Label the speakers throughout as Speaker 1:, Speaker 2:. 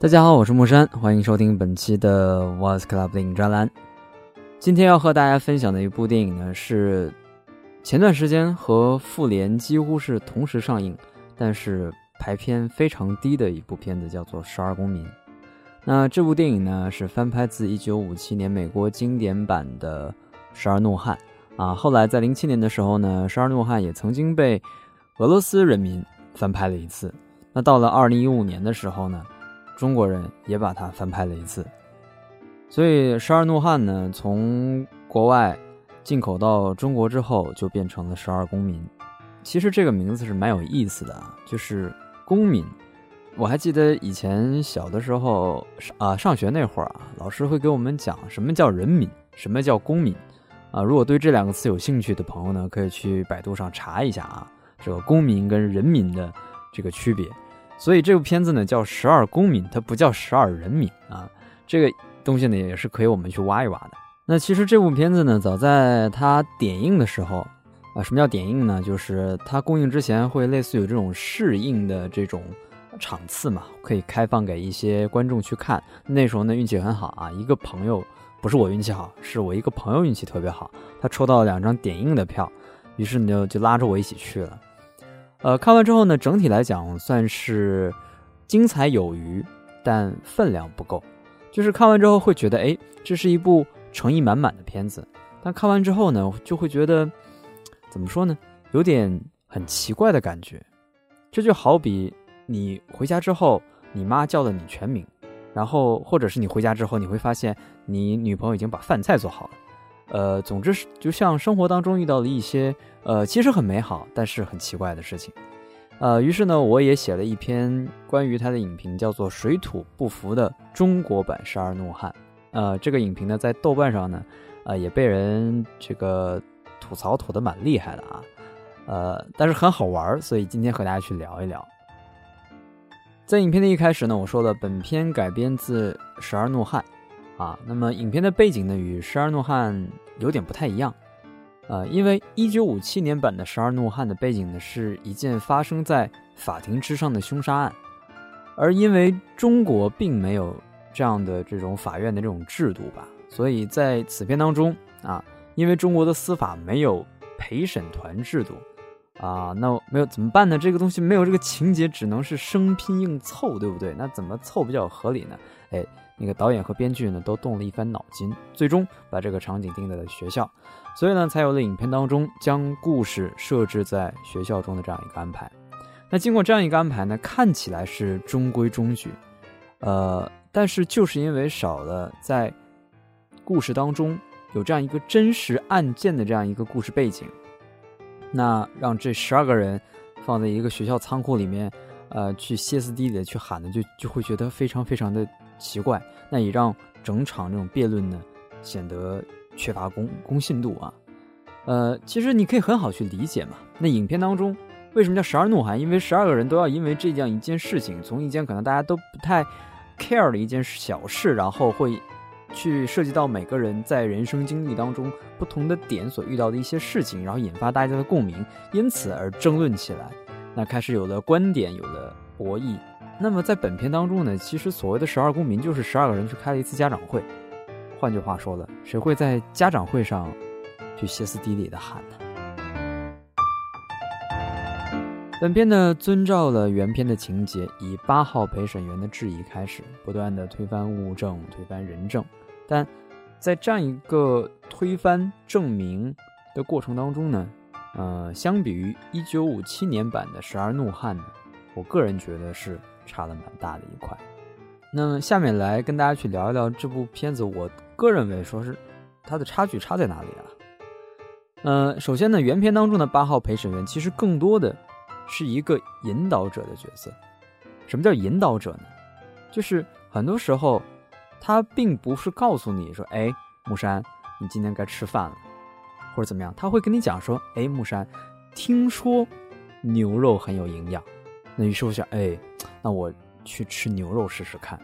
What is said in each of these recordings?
Speaker 1: 大家好，我是木山，欢迎收听本期的 Was Club 电影专栏。今天要和大家分享的一部电影呢，是前段时间和《复联》几乎是同时上映，但是排片非常低的一部片子，叫做《十二公民》。那这部电影呢，是翻拍自1957年美国经典版的《十二怒汉》啊。后来在07年的时候呢，《十二怒汉》也曾经被俄罗斯人民翻拍了一次。那到了2015年的时候呢？中国人也把它翻拍了一次，所以《十二怒汉》呢，从国外进口到中国之后，就变成了《十二公民》。其实这个名字是蛮有意思的啊，就是公民。我还记得以前小的时候啊，上学那会儿啊，老师会给我们讲什么叫人民，什么叫公民啊。如果对这两个词有兴趣的朋友呢，可以去百度上查一下啊，这个公民跟人民的这个区别。所以这部片子呢叫《十二公民》，它不叫《十二人民》啊。这个东西呢也是可以我们去挖一挖的。那其实这部片子呢，早在它点映的时候啊，什么叫点映呢？就是它公映之前会类似有这种试映的这种场次嘛，可以开放给一些观众去看。那时候呢运气很好啊，一个朋友不是我运气好，是我一个朋友运气特别好，他抽到了两张点映的票，于是呢就拉着我一起去了。呃，看完之后呢，整体来讲算是精彩有余，但分量不够。就是看完之后会觉得，哎，这是一部诚意满满的片子。但看完之后呢，就会觉得，怎么说呢，有点很奇怪的感觉。这就好比你回家之后，你妈叫了你全名，然后或者是你回家之后，你会发现你女朋友已经把饭菜做好了。呃，总之是就像生活当中遇到了一些呃，其实很美好，但是很奇怪的事情，呃，于是呢，我也写了一篇关于他的影评，叫做《水土不服的中国版十二怒汉》。呃，这个影评呢，在豆瓣上呢，呃，也被人这个吐槽吐的蛮厉害的啊，呃，但是很好玩，所以今天和大家去聊一聊。在影片的一开始呢，我说了，本片改编自《十二怒汉》。啊，那么影片的背景呢，与《十二怒汉》有点不太一样，呃，因为一九五七年版的《十二怒汉》的背景呢，是一件发生在法庭之上的凶杀案，而因为中国并没有这样的这种法院的这种制度吧，所以在此片当中啊，因为中国的司法没有陪审团制度啊，那没有怎么办呢？这个东西没有这个情节，只能是生拼硬凑，对不对？那怎么凑比较合理呢？哎。那个导演和编剧呢，都动了一番脑筋，最终把这个场景定在了学校，所以呢，才有了影片当中将故事设置在学校中的这样一个安排。那经过这样一个安排呢，看起来是中规中矩，呃，但是就是因为少了在故事当中有这样一个真实案件的这样一个故事背景，那让这十二个人放在一个学校仓库里面，呃，去歇斯底里的去喊的，就就会觉得非常非常的。奇怪，那也让整场这种辩论呢显得缺乏公公信度啊。呃，其实你可以很好去理解嘛。那影片当中为什么叫十二怒汉？因为十二个人都要因为这样一件事情，从一件可能大家都不太 care 的一件小事，然后会去涉及到每个人在人生经历当中不同的点所遇到的一些事情，然后引发大家的共鸣，因此而争论起来。那开始有了观点，有了博弈。那么在本片当中呢，其实所谓的十二公民就是十二个人去开了一次家长会。换句话说了，谁会在家长会上去歇斯底里的喊呢？本片呢遵照了原片的情节，以八号陪审员的质疑开始，不断的推翻物证、推翻人证。但在这样一个推翻证明的过程当中呢，呃，相比于一九五七年版的《十二怒汉》呢，我个人觉得是。差了蛮大的一块，那么下面来跟大家去聊一聊这部片子。我个人认为说是它的差距差在哪里啊？呃，首先呢，原片当中的八号陪审员其实更多的是一个引导者的角色。什么叫引导者呢？就是很多时候他并不是告诉你说，哎，木山，你今天该吃饭了，或者怎么样，他会跟你讲说，哎，木山，听说牛肉很有营养。那于是我想，哎。那我去吃牛肉试试看，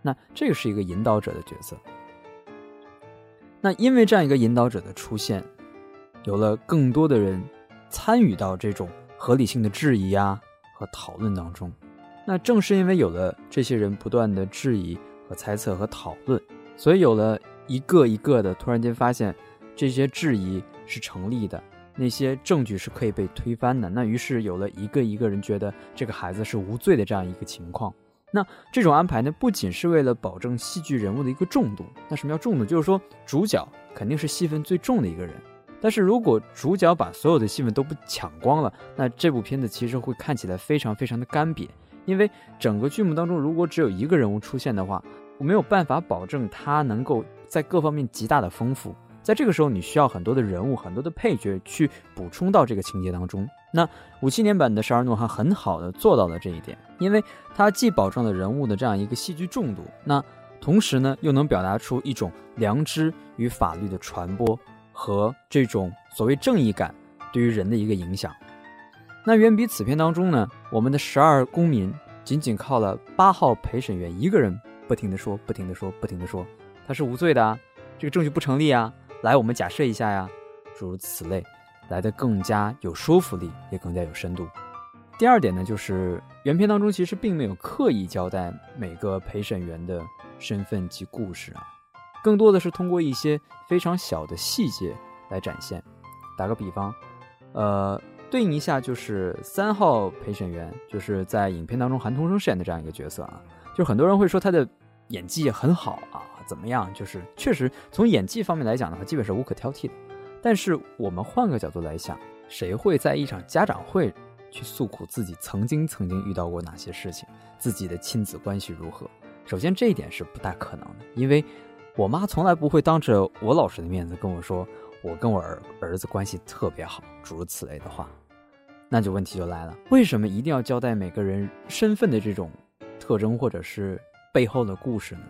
Speaker 1: 那这个是一个引导者的角色。那因为这样一个引导者的出现，有了更多的人参与到这种合理性的质疑啊和讨论当中，那正是因为有了这些人不断的质疑和猜测和讨论，所以有了一个一个的突然间发现这些质疑是成立的，那些证据是可以被推翻的。那于是有了一个一个人觉得这个孩子是无罪的这样一个情况。那这种安排呢，不仅是为了保证戏剧人物的一个重度。那什么叫重度？就是说主角肯定是戏份最重的一个人。但是如果主角把所有的戏份都不抢光了，那这部片子其实会看起来非常非常的干瘪。因为整个剧目当中，如果只有一个人物出现的话，我没有办法保证他能够在各方面极大的丰富。在这个时候，你需要很多的人物、很多的配角去补充到这个情节当中。那五七年版的《十二怒汉》很好的做到了这一点，因为它既保证了人物的这样一个戏剧重度，那同时呢又能表达出一种良知与法律的传播和这种所谓正义感对于人的一个影响。那远比此片当中呢，我们的十二公民仅仅靠了八号陪审员一个人不停的说、不停的说、不停的说，他是无罪的啊，这个证据不成立啊，来我们假设一下呀，诸如此类，来的更加有说服力，也更加有深度。第二点呢，就是原片当中其实并没有刻意交代每个陪审员的身份及故事啊，更多的是通过一些非常小的细节来展现。打个比方，呃。对应一下就是三号陪审员，就是在影片当中韩童生饰演的这样一个角色啊，就很多人会说他的演技也很好啊，怎么样？就是确实从演技方面来讲的话，基本是无可挑剔的。但是我们换个角度来想，谁会在一场家长会去诉苦自己曾经曾经遇到过哪些事情，自己的亲子关系如何？首先这一点是不大可能的，因为我妈从来不会当着我老师的面子跟我说。我跟我儿儿子关系特别好，诸如此类的话，那就问题就来了，为什么一定要交代每个人身份的这种特征或者是背后的故事呢？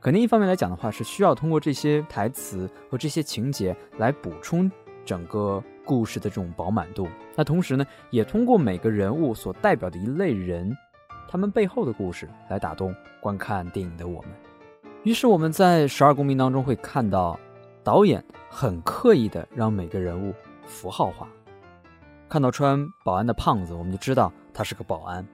Speaker 1: 肯定一方面来讲的话，是需要通过这些台词和这些情节来补充整个故事的这种饱满度。那同时呢，也通过每个人物所代表的一类人，他们背后的故事来打动观看电影的我们。于是我们在《十二公民》当中会看到。导演很刻意的让每个人物符号化，看到穿保安的胖子，我们就知道他是个保安；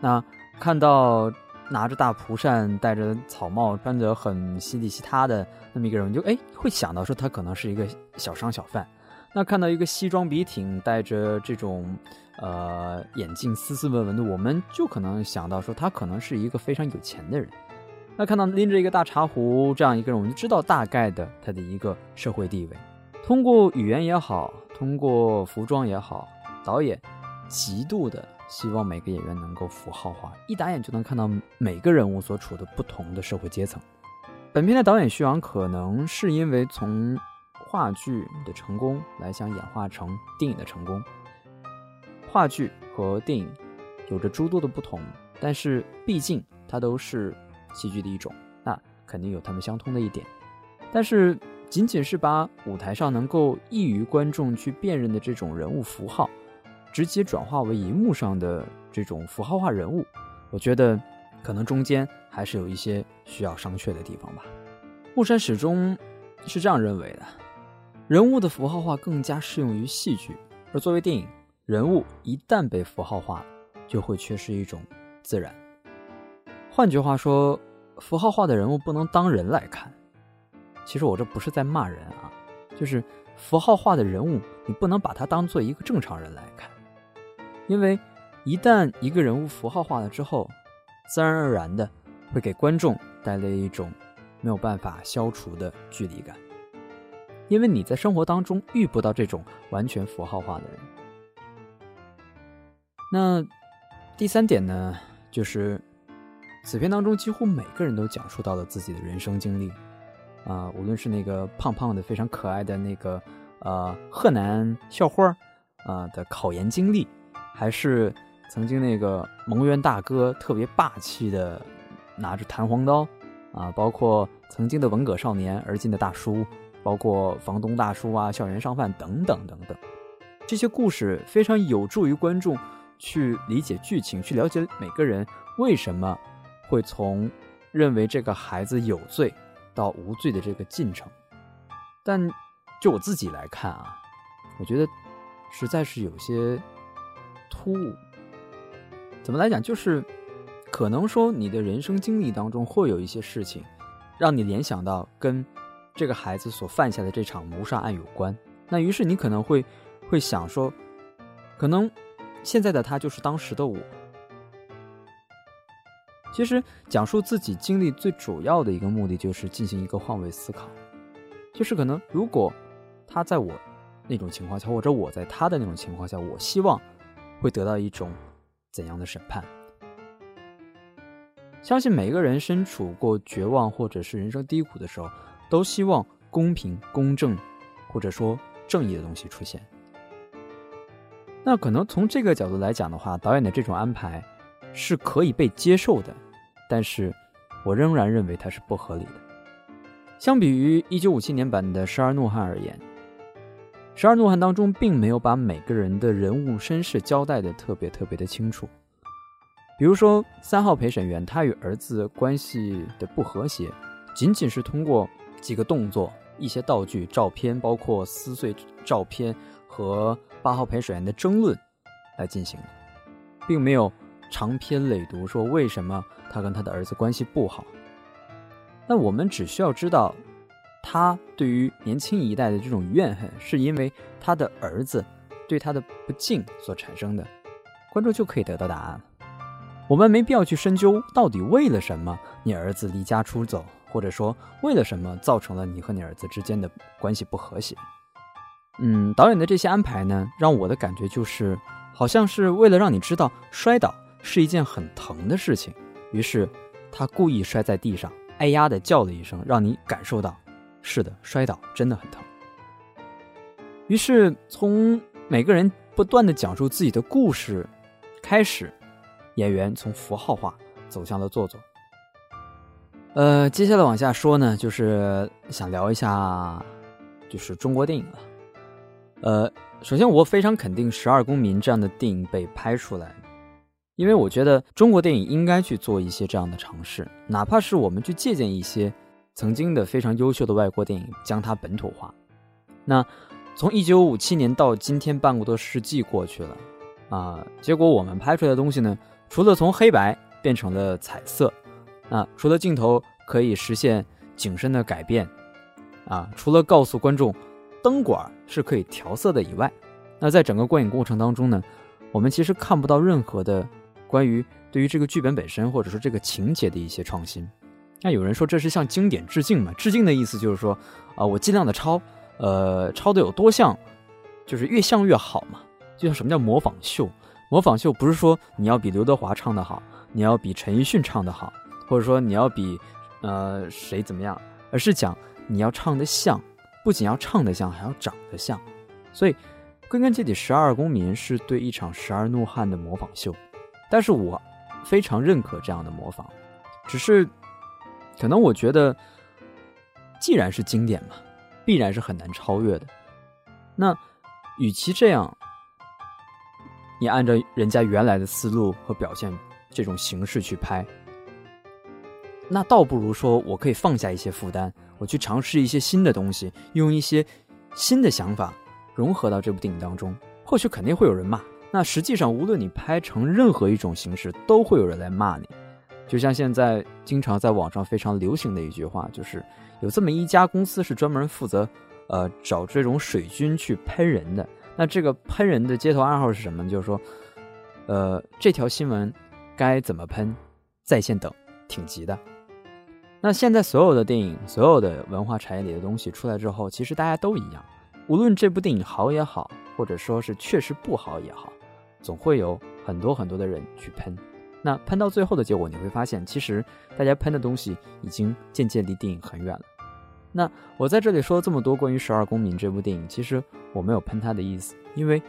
Speaker 1: 那看到拿着大蒲扇、戴着草帽、穿着很稀里稀塌的那么一个人，就哎会想到说他可能是一个小商小贩；那看到一个西装笔挺、戴着这种呃眼镜、斯斯文文的，我们就可能想到说他可能是一个非常有钱的人。那看到拎着一个大茶壶这样一个人，我们就知道大概的他的一个社会地位。通过语言也好，通过服装也好，导演极度的希望每个演员能够符号化，一打眼就能看到每个人物所处的不同的社会阶层。本片的导演徐昂可能是因为从话剧的成功来想演化成电影的成功。话剧和电影有着诸多的不同，但是毕竟它都是。戏剧的一种，那肯定有他们相通的一点，但是仅仅是把舞台上能够易于观众去辨认的这种人物符号，直接转化为荧幕上的这种符号化人物，我觉得可能中间还是有一些需要商榷的地方吧。木山始终是这样认为的，人物的符号化更加适用于戏剧，而作为电影，人物一旦被符号化，就会缺失一种自然。换句话说，符号化的人物不能当人来看。其实我这不是在骂人啊，就是符号化的人物，你不能把他当做一个正常人来看。因为一旦一个人物符号化了之后，自然而然的会给观众带来一种没有办法消除的距离感。因为你在生活当中遇不到这种完全符号化的人。那第三点呢，就是。此片当中，几乎每个人都讲述到了自己的人生经历，啊，无论是那个胖胖的、非常可爱的那个呃河南校花啊的考研经历，还是曾经那个蒙冤大哥特别霸气的拿着弹簧刀，啊，包括曾经的文革少年，而今的大叔，包括房东大叔啊、校园商贩等等等等，这些故事非常有助于观众去理解剧情，去了解每个人为什么。会从认为这个孩子有罪到无罪的这个进程，但就我自己来看啊，我觉得实在是有些突兀。怎么来讲？就是可能说你的人生经历当中会有一些事情，让你联想到跟这个孩子所犯下的这场谋杀案有关。那于是你可能会会想说，可能现在的他就是当时的我。其实讲述自己经历最主要的一个目的就是进行一个换位思考，就是可能如果他在我那种情况下，或者我在他的那种情况下，我希望会得到一种怎样的审判？相信每一个人身处过绝望或者是人生低谷的时候，都希望公平、公正，或者说正义的东西出现。那可能从这个角度来讲的话，导演的这种安排。是可以被接受的，但是我仍然认为它是不合理的。相比于一九五七年版的《十二怒汉》而言，《十二怒汉》当中并没有把每个人的人物身世交代的特别特别的清楚。比如说三号陪审员，他与儿子关系的不和谐，仅仅是通过几个动作、一些道具、照片，包括撕碎照片和八号陪审员的争论来进行的，并没有。长篇累牍说为什么他跟他的儿子关系不好？那我们只需要知道，他对于年轻一代的这种怨恨，是因为他的儿子对他的不敬所产生的，观众就可以得到答案了。我们没必要去深究到底为了什么你儿子离家出走，或者说为了什么造成了你和你儿子之间的关系不和谐。嗯，导演的这些安排呢，让我的感觉就是，好像是为了让你知道摔倒。是一件很疼的事情，于是他故意摔在地上，哎呀的叫了一声，让你感受到，是的，摔倒真的很疼。于是从每个人不断的讲述自己的故事开始，演员从符号化走向了做作。呃，接下来往下说呢，就是想聊一下，就是中国电影了。呃，首先我非常肯定《十二公民》这样的电影被拍出来。因为我觉得中国电影应该去做一些这样的尝试，哪怕是我们去借鉴一些曾经的非常优秀的外国电影，将它本土化。那从一九五七年到今天，半个多世纪过去了，啊，结果我们拍出来的东西呢，除了从黑白变成了彩色，啊，除了镜头可以实现景深的改变，啊，除了告诉观众灯管是可以调色的以外，那在整个观影过程当中呢，我们其实看不到任何的。关于对于这个剧本本身，或者说这个情节的一些创新，那有人说这是向经典致敬嘛？致敬的意思就是说，啊，我尽量的抄，呃，抄的有多像，就是越像越好嘛。就像什么叫模仿秀？模仿秀不是说你要比刘德华唱的好，你要比陈奕迅唱的好，或者说你要比呃谁怎么样，而是讲你要唱的像，不仅要唱的像，还要长得像。所以归根结底，《十二公民》是对一场十二怒汉的模仿秀。但是我非常认可这样的模仿，只是可能我觉得，既然是经典嘛，必然是很难超越的。那与其这样，你按照人家原来的思路和表现这种形式去拍，那倒不如说我可以放下一些负担，我去尝试一些新的东西，用一些新的想法融合到这部电影当中，或许肯定会有人骂。那实际上，无论你拍成任何一种形式，都会有人来骂你。就像现在经常在网上非常流行的一句话，就是有这么一家公司是专门负责，呃，找这种水军去喷人的。那这个喷人的街头暗号是什么？就是说，呃，这条新闻该怎么喷，在线等，挺急的。那现在所有的电影，所有的文化产业里的东西出来之后，其实大家都一样，无论这部电影好也好，或者说是确实不好也好。总会有很多很多的人去喷，那喷到最后的结果，你会发现，其实大家喷的东西已经渐渐离电影很远了。那我在这里说了这么多关于《十二公民》这部电影，其实我没有喷他的意思，因为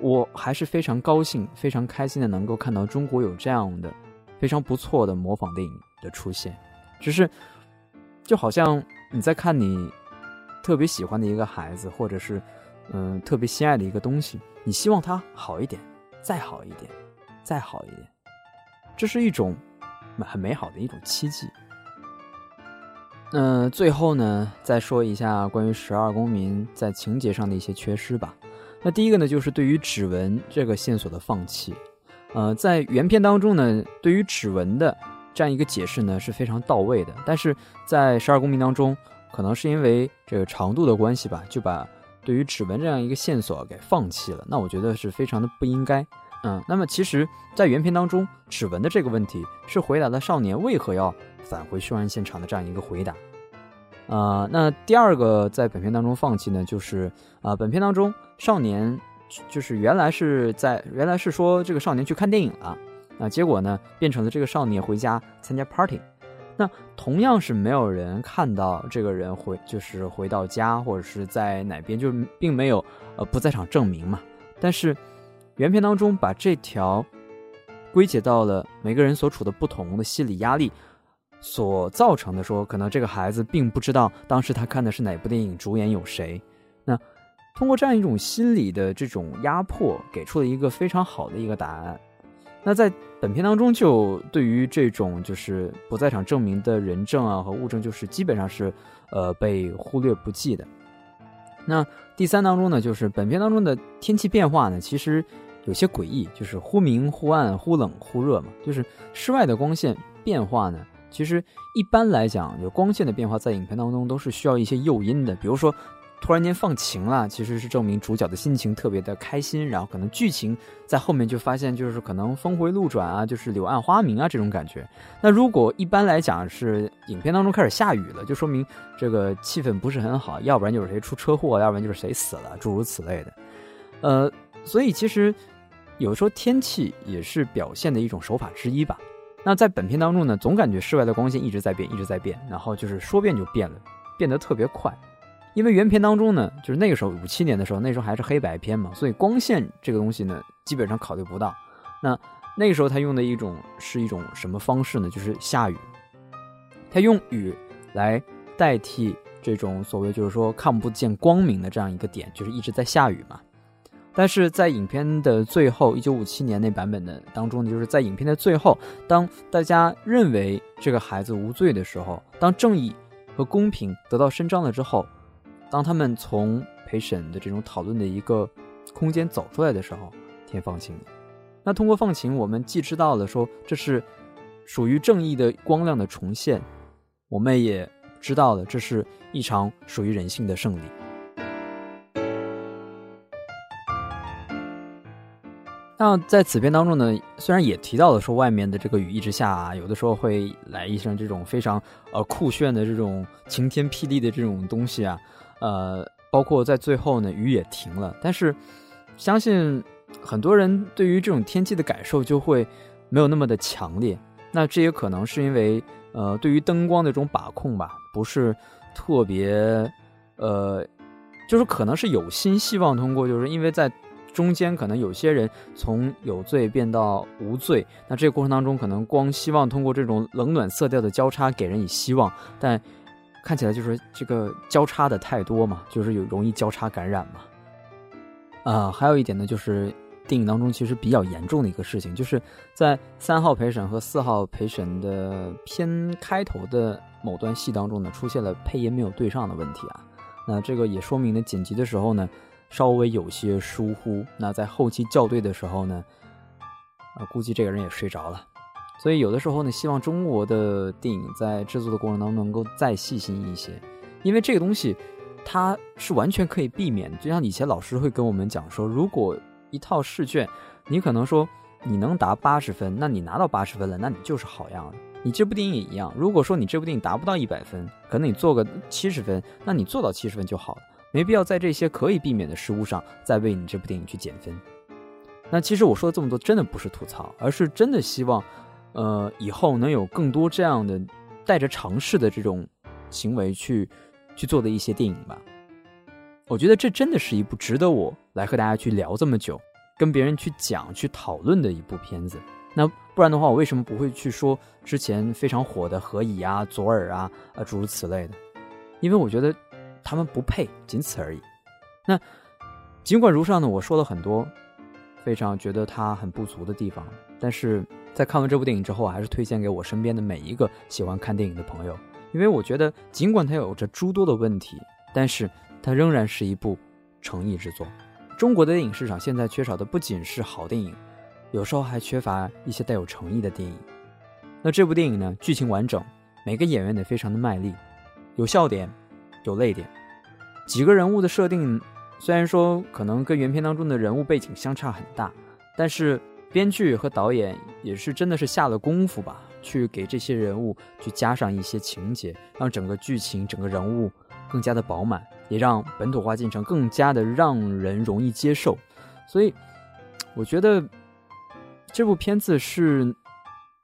Speaker 1: 我还是非常高兴、非常开心的能够看到中国有这样的非常不错的模仿电影的出现。只是就好像你在看你特别喜欢的一个孩子，或者是嗯特别心爱的一个东西，你希望他好一点。再好一点，再好一点，这是一种很美好的一种期冀。那最后呢，再说一下关于《十二公民》在情节上的一些缺失吧。那第一个呢，就是对于指纹这个线索的放弃。呃，在原片当中呢，对于指纹的这样一个解释呢是非常到位的，但是在十二公民当中，可能是因为这个长度的关系吧，就把对于指纹这样一个线索给放弃了。那我觉得是非常的不应该。嗯，那么其实，在原片当中，指纹的这个问题是回答了少年为何要返回凶案现场的这样一个回答。啊，那第二个在本片当中放弃呢，就是啊，本片当中少年就是原来是在原来是说这个少年去看电影了，啊，结果呢变成了这个少年回家参加 party，那同样是没有人看到这个人回就是回到家或者是在哪边，就并没有呃不在场证明嘛。但是原片当中把这条归结到了每个人所处的不同的心理压力。所造成的说，可能这个孩子并不知道当时他看的是哪部电影，主演有谁。那通过这样一种心理的这种压迫，给出了一个非常好的一个答案。那在本片当中，就对于这种就是不在场证明的人证啊和物证，就是基本上是呃被忽略不计的。那第三当中呢，就是本片当中的天气变化呢，其实有些诡异，就是忽明忽暗、忽冷忽热嘛，就是室外的光线变化呢。其实一般来讲，就光线的变化在影片当中都是需要一些诱因的，比如说突然间放晴了，其实是证明主角的心情特别的开心，然后可能剧情在后面就发现就是可能峰回路转啊，就是柳暗花明啊这种感觉。那如果一般来讲是影片当中开始下雨了，就说明这个气氛不是很好，要不然就是谁出车祸，要不然就是谁死了，诸如此类的。呃，所以其实有时候天气也是表现的一种手法之一吧。那在本片当中呢，总感觉室外的光线一直在变，一直在变，然后就是说变就变了，变得特别快。因为原片当中呢，就是那个时候五七年的时候，那时候还是黑白片嘛，所以光线这个东西呢，基本上考虑不到。那那个时候他用的一种是一种什么方式呢？就是下雨，他用雨来代替这种所谓就是说看不见光明的这样一个点，就是一直在下雨嘛。但是在影片的最后，一九五七年那版本的当中呢，就是在影片的最后，当大家认为这个孩子无罪的时候，当正义和公平得到伸张了之后，当他们从陪审的这种讨论的一个空间走出来的时候，天放晴了。那通过放晴，我们既知道了说这是属于正义的光亮的重现，我们也知道了这是一场属于人性的胜利。那在此片当中呢，虽然也提到了说外面的这个雨一直下啊，有的时候会来一声这种非常呃酷炫的这种晴天霹雳的这种东西啊，呃，包括在最后呢雨也停了，但是相信很多人对于这种天气的感受就会没有那么的强烈。那这也可能是因为呃对于灯光的这种把控吧，不是特别呃，就是可能是有心希望通过，就是因为在。中间可能有些人从有罪变到无罪，那这个过程当中可能光希望通过这种冷暖色调的交叉给人以希望，但看起来就是这个交叉的太多嘛，就是有容易交叉感染嘛。啊，还有一点呢，就是电影当中其实比较严重的一个事情，就是在三号陪审和四号陪审的偏开头的某段戏当中呢，出现了配音没有对上的问题啊。那这个也说明呢，剪辑的时候呢。稍微有些疏忽，那在后期校对的时候呢，啊，估计这个人也睡着了。所以有的时候呢，希望中国的电影在制作的过程当中能够再细心一些，因为这个东西它是完全可以避免。就像以前老师会跟我们讲说，如果一套试卷，你可能说你能答八十分，那你拿到八十分了，那你就是好样的。你这部电影也一样，如果说你这部电影达不到一百分，可能你做个七十分，那你做到七十分就好了。没必要在这些可以避免的失误上再为你这部电影去减分。那其实我说的这么多，真的不是吐槽，而是真的希望，呃，以后能有更多这样的带着尝试的这种行为去去做的一些电影吧。我觉得这真的是一部值得我来和大家去聊这么久，跟别人去讲、去讨论的一部片子。那不然的话，我为什么不会去说之前非常火的《何以》啊、《左耳》啊啊诸如此类的？因为我觉得。他们不配，仅此而已。那尽管如上呢，我说了很多非常觉得它很不足的地方，但是在看完这部电影之后，我还是推荐给我身边的每一个喜欢看电影的朋友，因为我觉得尽管它有着诸多的问题，但是它仍然是一部诚意之作。中国的电影市场现在缺少的不仅是好电影，有时候还缺乏一些带有诚意的电影。那这部电影呢，剧情完整，每个演员也非常的卖力，有笑点，有泪点，几个人物的设定虽然说可能跟原片当中的人物背景相差很大，但是编剧和导演也是真的是下了功夫吧，去给这些人物去加上一些情节，让整个剧情、整个人物更加的饱满，也让本土化进程更加的让人容易接受。所以，我觉得这部片子是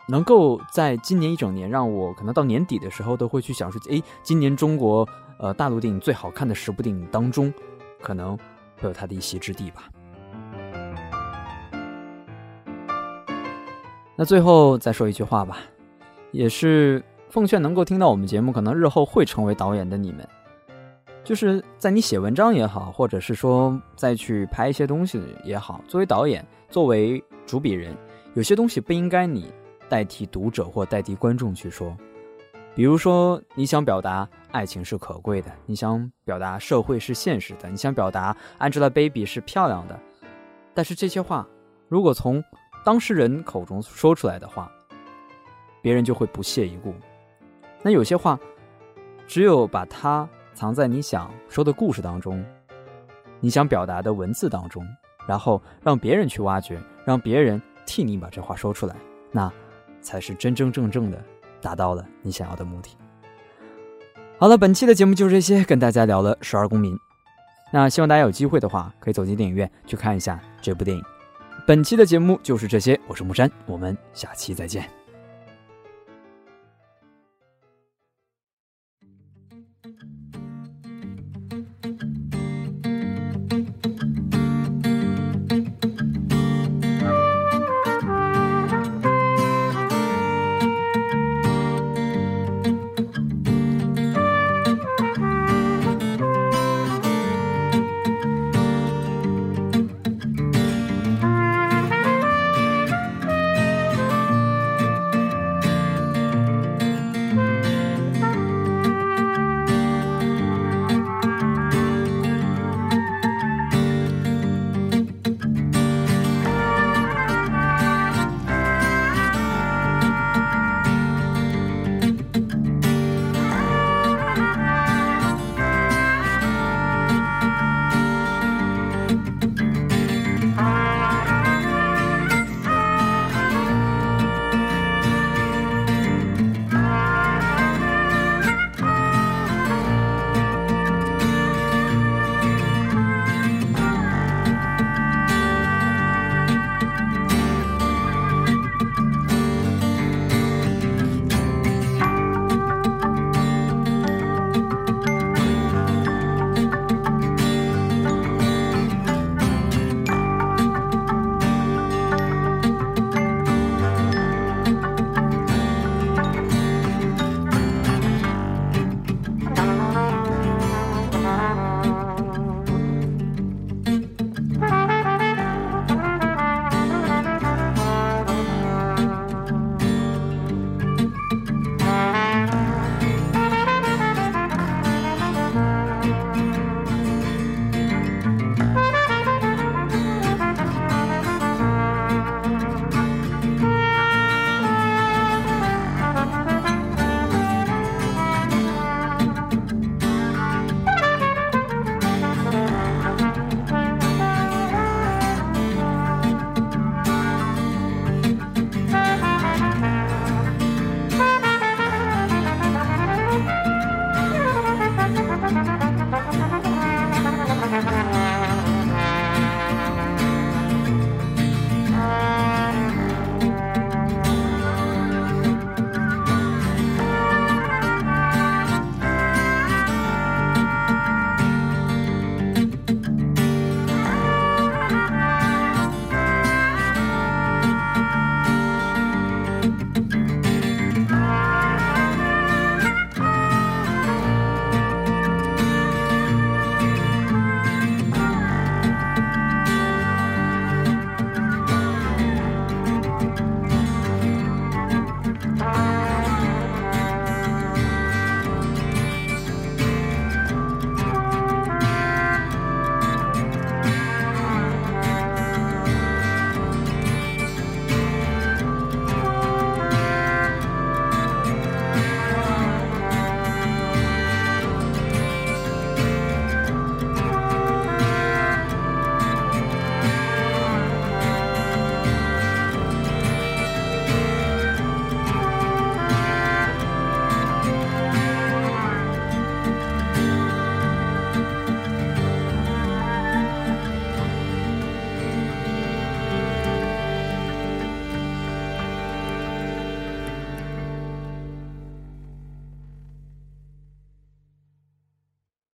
Speaker 1: 能够在今年一整年，让我可能到年底的时候都会去想说，哎，今年中国呃大陆电影最好看的十部电影当中，可能会有它的一席之地吧。那最后再说一句话吧，也是奉劝能够听到我们节目，可能日后会成为导演的你们。就是在你写文章也好，或者是说再去拍一些东西也好，作为导演，作为主笔人，有些东西不应该你代替读者或代替观众去说。比如说，你想表达爱情是可贵的，你想表达社会是现实的，你想表达 Angelababy 是漂亮的，但是这些话如果从当事人口中说出来的话，别人就会不屑一顾。那有些话，只有把它。藏在你想说的故事当中，你想表达的文字当中，然后让别人去挖掘，让别人替你把这话说出来，那才是真真正正的达到了你想要的目的。好了，本期的节目就是这些，跟大家聊了《十二公民》。那希望大家有机会的话，可以走进电影院去看一下这部电影。本期的节目就是这些，我是木山，我们下期再见。